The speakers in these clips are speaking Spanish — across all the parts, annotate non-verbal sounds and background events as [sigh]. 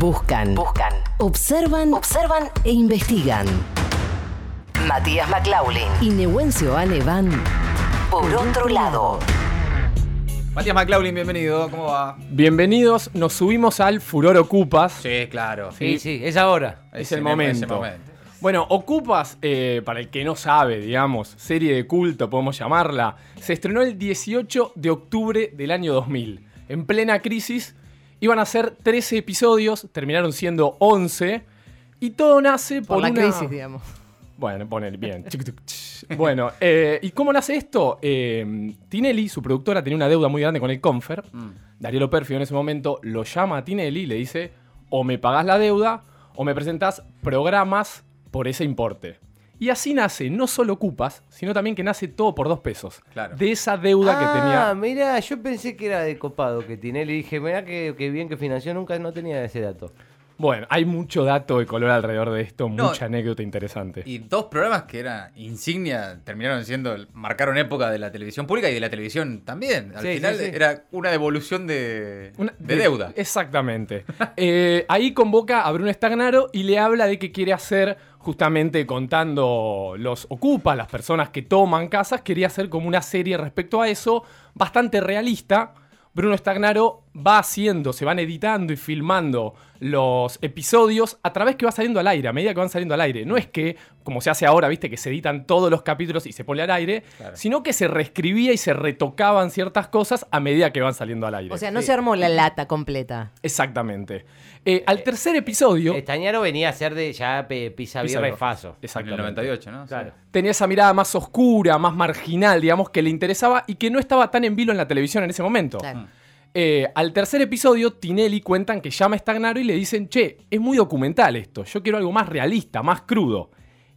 Buscan. Buscan. Observan. Observan e investigan. Matías McLaughlin y Nehuencio Ale van por otro lado. Matías McLaughlin, bienvenido, ¿cómo va? Bienvenidos, nos subimos al Furor Ocupas. Sí, claro. Sí, sí, es ahora. Es el momento. Bueno, Ocupas, eh, para el que no sabe, digamos, serie de culto, podemos llamarla, se estrenó el 18 de octubre del año 2000. En plena crisis, iban a ser 13 episodios, terminaron siendo 11, y todo nace por, Por la una- crisis, digamos. Bueno, poner bien. [laughs] Bueno, eh, ¿y cómo nace esto? Eh, Tinelli, su productora, tenía una deuda muy grande con el Confer. Darío Perfio en ese momento lo llama a Tinelli y le dice: o me pagás la deuda o me presentás programas por ese importe. Y así nace no solo Cupas, sino también que nace todo por dos pesos. Claro. De esa deuda que tenía. Ah, mira, yo pensé que era de copado que Tinelli. Dije, mira que, que bien que financió, nunca no tenía ese dato. Bueno, hay mucho dato de color alrededor de esto, No, mucha anécdota interesante. Y dos programas que eran insignia terminaron siendo, marcaron época de la televisión pública y de la televisión también. Al Sí, final sí, sí. era una devolución de, Una- de deuda. Exactamente. [laughs] Eh, ahí convoca a Bruno Stagnaro y le habla de que quiere hacer, justamente contando los ocupas, las personas que toman casas, quería hacer como una serie respecto a eso, bastante realista. Bruno Stagnaro va haciendo, se van editando y filmando los episodios a través que va saliendo al aire, a medida que van saliendo al aire. No es que, como se hace ahora, viste, que se editan todos los capítulos y se pone al aire, Claro. sino que se reescribía y se retocaban ciertas cosas a medida que van saliendo al aire. O sea, no se armó la lata completa. Exactamente. Eh, al tercer episodio Estañaro venía a ser de ya pisa y faso. En el Exactamente. 98, ¿no? Claro. tenía esa mirada más oscura, más marginal, digamos, que le interesaba y que no estaba tan en vilo en la televisión en ese momento. Claro. Eh, al tercer episodio, Tinelli cuentan que llama a Stagnaro y le dicen, che, es muy documental esto, yo quiero algo más realista, más crudo.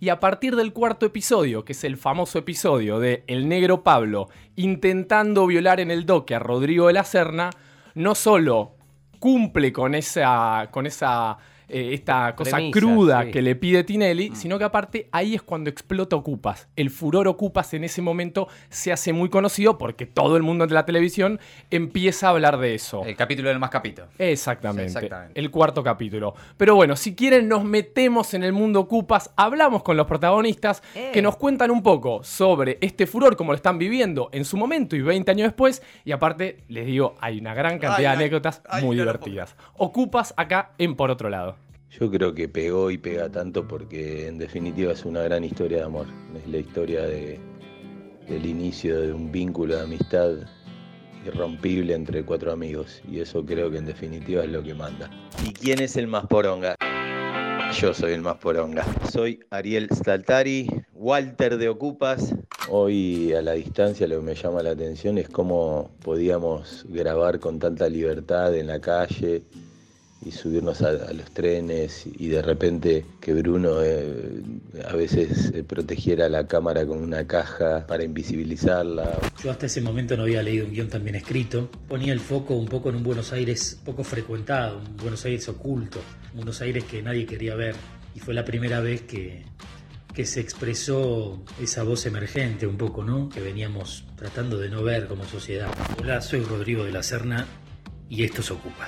Y a partir del cuarto episodio, que es el famoso episodio de El Negro Pablo intentando violar en el doque a Rodrigo de la Serna, no solo cumple con esa, con esa eh, esta cosa Premisa, cruda sí. que le pide Tinelli, sino que aparte ahí es cuando explota Ocupas. El furor Ocupas en ese momento se hace muy conocido porque todo el mundo de la televisión empieza a hablar de eso. El capítulo del más capito. Exactamente, Sí, exactamente. El cuarto capítulo. Pero bueno, si quieren nos metemos en el mundo Ocupas, hablamos con los protagonistas Eh. que nos cuentan un poco sobre este furor, cómo lo están viviendo en su momento y 20 años después. Y aparte, les digo, hay una gran cantidad Ay, de anécdotas ay, muy divertidas. Ocupas acá en Por Otro Lado. Yo creo que pegó y pega tanto porque en definitiva es una gran historia de amor. Es la historia de, del inicio de un vínculo de amistad irrompible entre cuatro amigos. Y eso creo que en definitiva es lo que manda. ¿Y quién es el más poronga? Yo soy el más poronga. Soy Ariel Staltari, Walter de Ocupas. Hoy a la distancia lo que me llama la atención es cómo podíamos grabar con tanta libertad en la calle y subirnos a, a los trenes y de repente que Bruno eh, a veces eh, protegiera la cámara con una caja para invisibilizarla. Yo hasta ese momento no había leído un guion tan bien escrito. Ponía el foco un poco en un Buenos Aires poco frecuentado, un Buenos Aires oculto, un Buenos Aires que nadie quería ver. Y fue la primera vez que, que se expresó esa voz emergente un poco, ¿no? Que veníamos tratando de no ver como sociedad. Hola, soy Rodrigo de la Serna y esto se ocupa.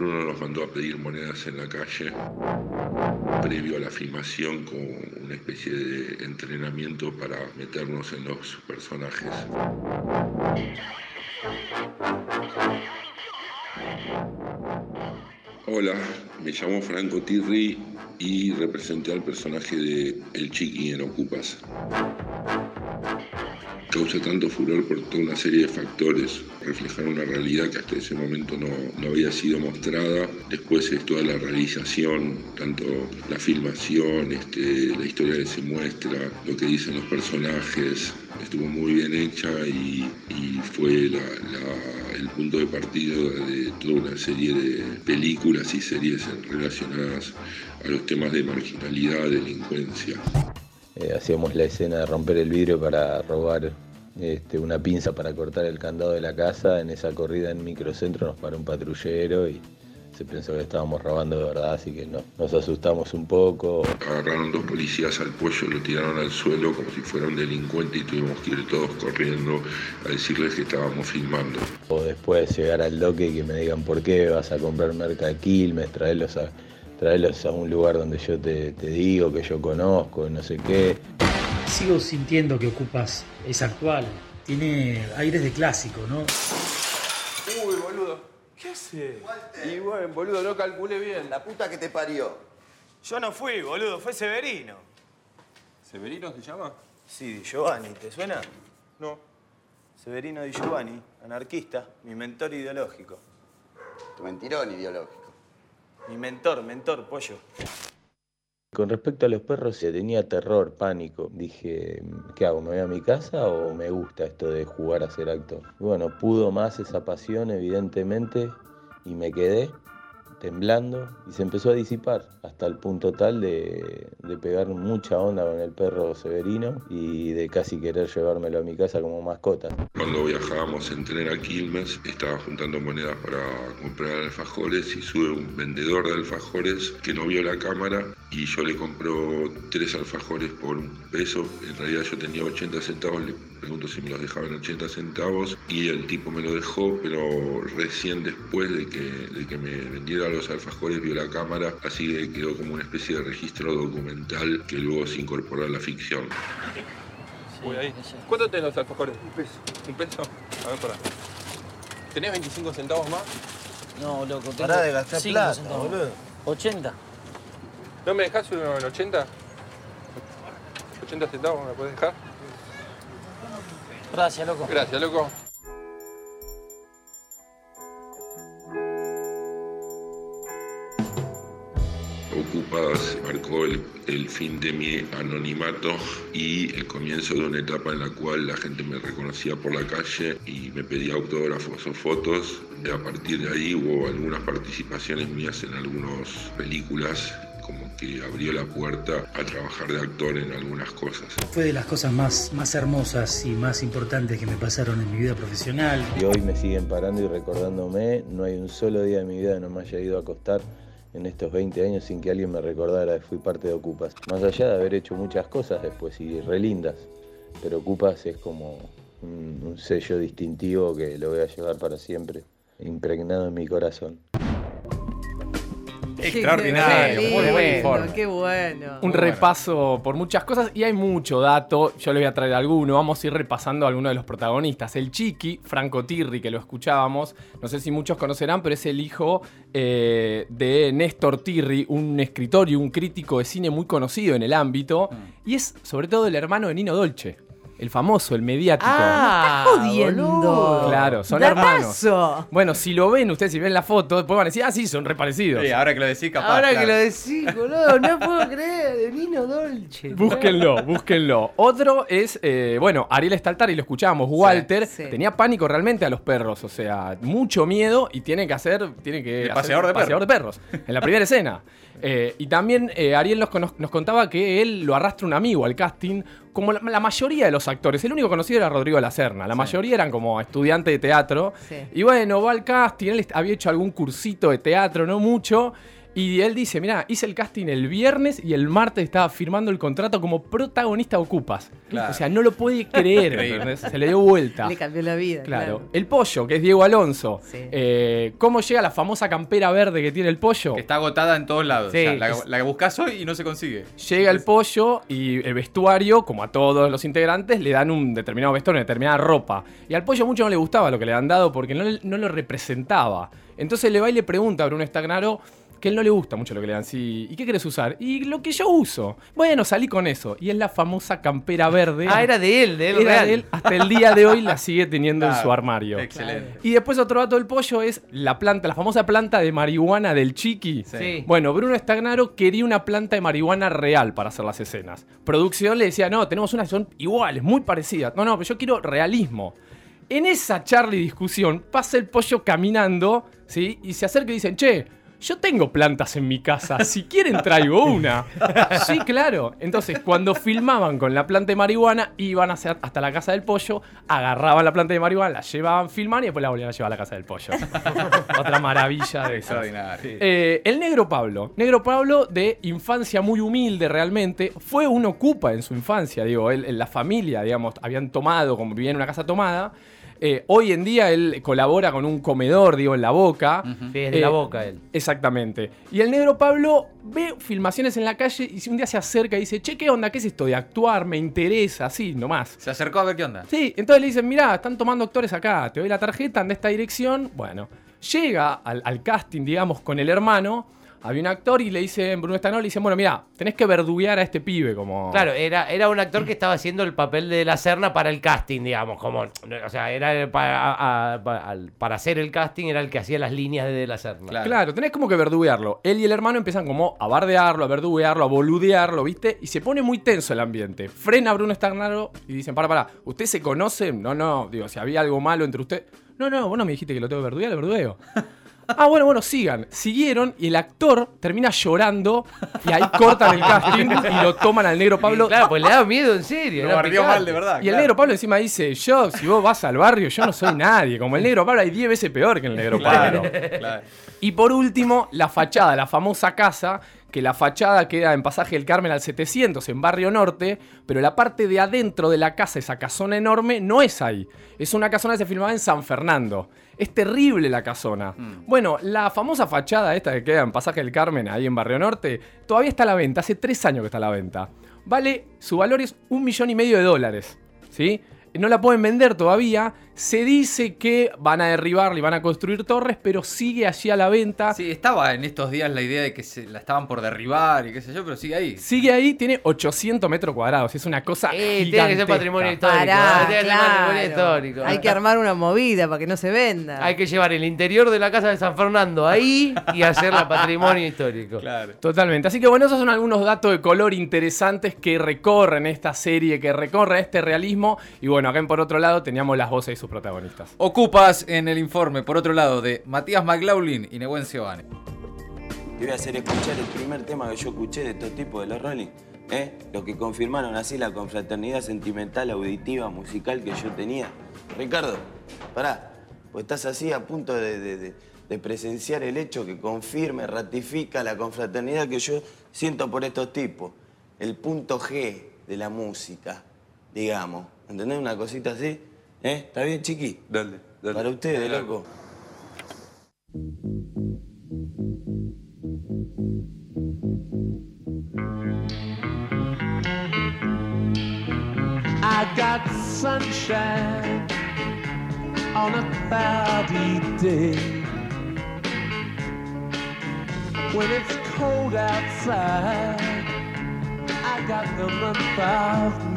Bruno nos mandó a pedir monedas en la calle previo a la filmación con una especie de entrenamiento para meternos en los personajes. Hola, me llamo Franco Tirri y representé al personaje de El Chiqui en Ocupas. Causa tanto furor por toda una serie de factores, reflejar una realidad que hasta ese momento no, no había sido mostrada. Después es toda la realización, tanto la filmación, este, la historia que se muestra, lo que dicen los personajes, estuvo muy bien hecha y, y fue el punto de partida de toda una serie de películas y series relacionadas a los temas de marginalidad, delincuencia. Eh, hacíamos la escena de romper el vidrio para robar este, una pinza para cortar el candado de la casa. En esa corrida en microcentro nos paró un patrullero y se pensó que estábamos robando de verdad, así que no, nos asustamos un poco. Agarraron dos policías al pollo, lo tiraron al suelo como si fuera un delincuente y tuvimos que ir todos corriendo a decirles que estábamos filmando. O después llegar al doque y que me digan por qué vas a comprar merca de Quilmes, traerlos a, traerlos a un lugar donde yo te, te digo, que yo conozco, no sé qué. Sigo sintiendo que Ocupas es actual. Tiene aires de clásico, ¿no? Uy, boludo. ¿Qué hace? Y bueno, boludo, no calculé bien. La puta que te parió. Yo no fui, boludo, fue Severino. ¿Severino se llama? Sí, Di Giovanni, ¿te suena? No. Severino Di Giovanni, anarquista, mi mentor ideológico. Tu mentirón ideológico. Mi mentor, mentor, pollo. Con respecto a los perros, se tenía terror, pánico. Dije, ¿qué hago? ¿Me voy a mi casa o me gusta esto de jugar a ser actor? Bueno, pudo más esa pasión, evidentemente, y me quedé temblando y se empezó a disipar hasta el punto tal de, de pegar mucha onda con el perro Severino y de casi querer llevármelo a mi casa como mascota. Cuando viajábamos en tren a Quilmes, estaba juntando monedas para comprar alfajores y sube un vendedor de alfajores que no vio la cámara y yo le compro tres alfajores por un peso. En realidad yo tenía 80 centavos, le pregunto si me los dejaban 80 centavos y el tipo me lo dejó, pero recién después de que, de que me vendiera los alfajores vio la cámara, así que quedó como una especie de registro documental que luego se incorporó a la ficción. Voy ahí. ¿Cuánto tenés los alfajores? Un peso. ¿Un peso? A ver, pará. ¿Tenés 25 centavos más? No, loco, tengo Pará de gastar cinco plata, centavos. boludo. 80. ¿No me dejás uno en 80? ¿80 centavos me puedes dejar? Gracias, loco. Gracias, loco. Ocupas marcó el, el fin de mi anonimato y el comienzo de una etapa en la cual la gente me reconocía por la calle y me pedía autógrafos o fotos. A partir de ahí hubo algunas participaciones mías en algunas películas que abrió la puerta a trabajar de actor en algunas cosas. Fue de las cosas más, más hermosas y más importantes que me pasaron en mi vida profesional. Y hoy me siguen parando y recordándome, no hay un solo día de mi vida que no me haya ido a acostar en estos 20 años sin que alguien me recordara que fui parte de Ocupas. Más allá de haber hecho muchas cosas después y re lindas, pero Ocupas es como un, un sello distintivo que lo voy a llevar para siempre, impregnado en mi corazón. Extraordinario, Qué muy buen lindo, informe. Qué bueno. Un repaso por muchas cosas y hay mucho dato. Yo le voy a traer alguno. Vamos a ir repasando a algunos de los protagonistas. El Chiqui, Franco Tirri, que lo escuchábamos. No sé si muchos conocerán, pero es el hijo eh, de Néstor Tirri, un escritor y un crítico de cine muy conocido en el ámbito. Y es sobre todo el hermano de Nino Dolce. El famoso, el mediático. Ah, Me estás jodiendo. Claro, son Datazo. hermanos. Bueno, si lo ven, ustedes si ven la foto, después van a decir, ah, sí, son re parecidos. Sí, ahora que lo decís, capaz. Ahora que lo decís, boludo, no puedo creer, de Nino Dolce. Búsquenlo, búsquenlo. Otro es, eh, bueno, Ariel Staltari, lo escuchábamos, Walter, sí. tenía pánico realmente a los perros, o sea, mucho miedo y tiene que hacer, tiene que El hacer paseador de paseador de perros, en la primera escena. Eh, y también eh, Ariel nos, contaba que él lo arrastra un amigo al casting, como la, la mayoría de los actores. El único conocido era Rodrigo Lacerna, la mayoría eran como estudiantes de teatro. Sí. Y bueno, va al casting, él había hecho algún cursito de teatro, no mucho. Y él dice, mira, hice el casting el viernes y el martes estaba firmando el contrato como protagonista Ocupas. Claro. O sea, no lo puede [laughs] creer. Se le dio vuelta. Le cambió la vida. Claro. Claro. El pollo, que es Diego Alonso. Sí. Eh, ¿Cómo llega la famosa campera verde que tiene el pollo? Que está agotada en todos lados. Sí, O sea, la, es- la buscás hoy y no se consigue. Llega el pollo y el vestuario, como a todos los integrantes, le dan un determinado vestuario, una determinada ropa. Y al pollo mucho no le gustaba lo que le han dado porque no, no lo representaba. Entonces le va y le pregunta a Bruno Stagnaro que él no le gusta mucho lo que le dan. Sí, ¿Y qué quieres usar? Y lo que yo uso. Bueno, salí con eso. Y es la famosa campera verde. Ah, era de él, de él Era real. de él. Hasta el día de hoy la sigue teniendo en su armario. Excelente. Y después otro dato del pollo es la planta, la famosa planta de marihuana del chiqui. Sí. Bueno, Bruno Stagnaro quería una planta de marihuana real para hacer las escenas. Producción le decía, no, tenemos unas que son iguales, muy parecidas. No, no, pero yo quiero realismo. En esa charla y discusión pasa el pollo caminando, ¿sí? Y se acerca y dicen, che, yo tengo plantas en mi casa, si quieren traigo una. [laughs] Sí, claro. Entonces, cuando filmaban con la planta de marihuana, iban hasta la casa del pollo, agarraban la planta de marihuana, la llevaban, filmaban y después la volvían a llevar a la casa del pollo. [laughs] Otra maravilla de. Extraordinario. Eh, el negro Pablo. Negro Pablo de infancia muy humilde realmente. Fue un ocupa en su infancia, digo, él, en la familia, digamos, habían tomado, como vivía en una casa tomada. Eh, hoy en día él colabora con un comedor, digo, en la boca. Sí, es de la boca él. Exactamente. Y el negro Pablo ve filmaciones en la calle y si un día se acerca y dice, che, ¿qué onda? ¿Qué es esto de actuar? Me interesa, así, nomás. Se acercó a ver qué onda. Sí, entonces le dicen, mirá, están tomando actores acá, te doy la tarjeta, anda a esta dirección. Bueno, llega al, al casting, digamos, con el hermano. Había un actor y le dicen, Bruno Stanol, le dicen, bueno, mira, tenés que verduguear a este pibe, como... Claro, era, era un actor que estaba haciendo el papel de la Serna para el casting, digamos, como, o sea, era para, a- a- para hacer el casting era el que hacía las líneas de, de la Serna. Claro. tenés como que verduguearlo. Él y el hermano empiezan como a bardearlo, a verduguearlo, a boludearlo, ¿viste? Y se pone muy tenso el ambiente. Frena a Bruno Stagnaro y dicen, para, para, ¿usted se conoce? No, no, digo, si había algo malo entre usted. No, no, vos no me dijiste que lo tengo que verduguear, lo verdudeo. Ah, bueno, bueno, sigan. Siguieron y el actor termina llorando y ahí cortan el casting y lo toman al negro Pablo. Claro, pues le da miedo en serio. Lo picante. mal, de verdad. Y el negro Pablo encima dice, yo, si vos vas al barrio, yo no soy nadie. Como el negro Pablo hay 10 veces peor que el negro Pablo. Claro, claro. Y por último, la fachada, la famosa casa, que la fachada queda en Pasaje del Carmen al 700, en Barrio Norte, pero la parte de adentro de la casa, esa casona enorme, no es ahí. Es una casona que se filmaba en San Fernando. Es terrible la casona. Bueno, la famosa fachada esta que queda en Pasaje del Carmen, ahí en Barrio Norte, todavía está a la venta, hace tres años que está a la venta. Vale, su valor es un millón y medio de dólares. ¿Sí? No la pueden vender todavía. Se dice que van a derribarla y van a construir torres, pero sigue allí a la venta. Sí, estaba en estos días la idea de que se la estaban por derribar y qué sé yo, pero sigue ahí. Sigue ahí, tiene 800 metros cuadrados. Es una cosa Eh, tiene que ser patrimonio histórico. Pará, tiene que ser patrimonio histórico. Hay que armar una movida para que no se venda. Hay que llevar el interior de la casa de San Fernando ahí y hacerla patrimonio histórico. Claro. Totalmente. Así que bueno, esos son algunos datos de color interesantes que recorren esta serie, que recorre este realismo. Y bueno, acá en por otro lado teníamos las voces de sus protagonistas. Ocupas en el informe, por otro lado, de Matías McLaughlin y Nehuen Giovanni. Te voy a hacer escuchar el primer tema que yo escuché de estos tipos de los Rolling. ¿eh? Los que confirmaron así la confraternidad sentimental, auditiva, musical que yo tenía. Ricardo, pará, pues estás así a punto de, de- de- de presenciar el hecho que confirme, ratifica la confraternidad que yo siento por estos tipos. El punto G de la música, digamos. ¿Entendés? Una cosita así. ¿Eh? ¿Está bien, chiqui? Dale, dale. Para ustedes, loco. I got sunshine on a cloudy day. When it's cold outside, I got the month of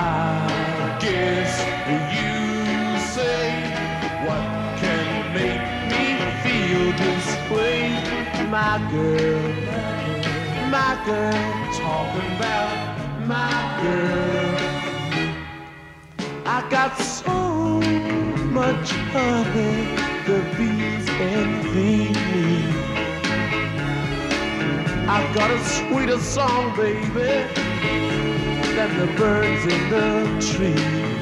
I guess you say what can make me feel this way, my girl, my girl, talking about my girl. I got so much honey, the bees envy me. I've got a sweeter song, baby, than the birds in the trees.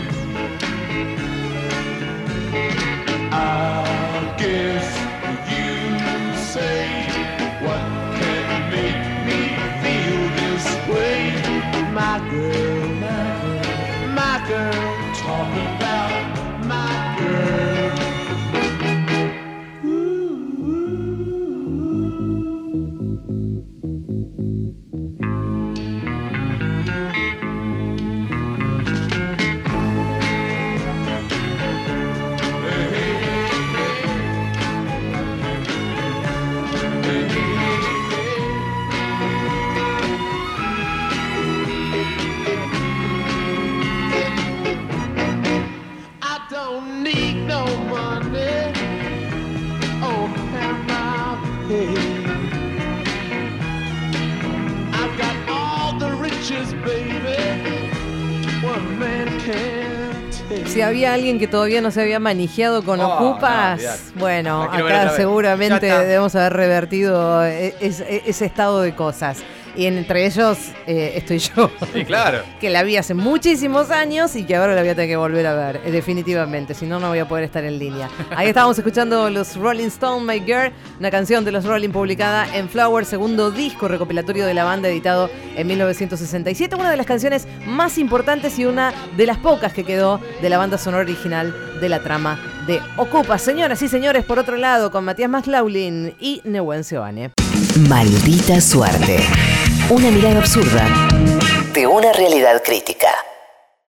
Money. Oh, am I paid? I've got all the riches, baby. One man can't take. Si había alguien que todavía no se había manejado con Oh, Ocupas, olvidate. bueno, acá seguramente debemos haber revertido e- e- ese estado de cosas. Y entre ellos eh, estoy yo. Sí, claro. [laughs] que la vi hace muchísimos años y que ahora la voy a tener que volver a ver, eh, definitivamente, si no, no voy a poder estar en línea. Ahí estábamos escuchando los Rolling Stone, My Girl, una canción de los Rolling publicada en Flower, segundo disco recopilatorio de la banda editado en 1967, una de las canciones más importantes y una de las pocas que quedó de la banda sonora original de la trama de Ocupa. Señoras y señores, por otro lado, con Matías Maslaulin y Nehuen Seoane. Maldita suerte. Una mirada absurda de una realidad crítica.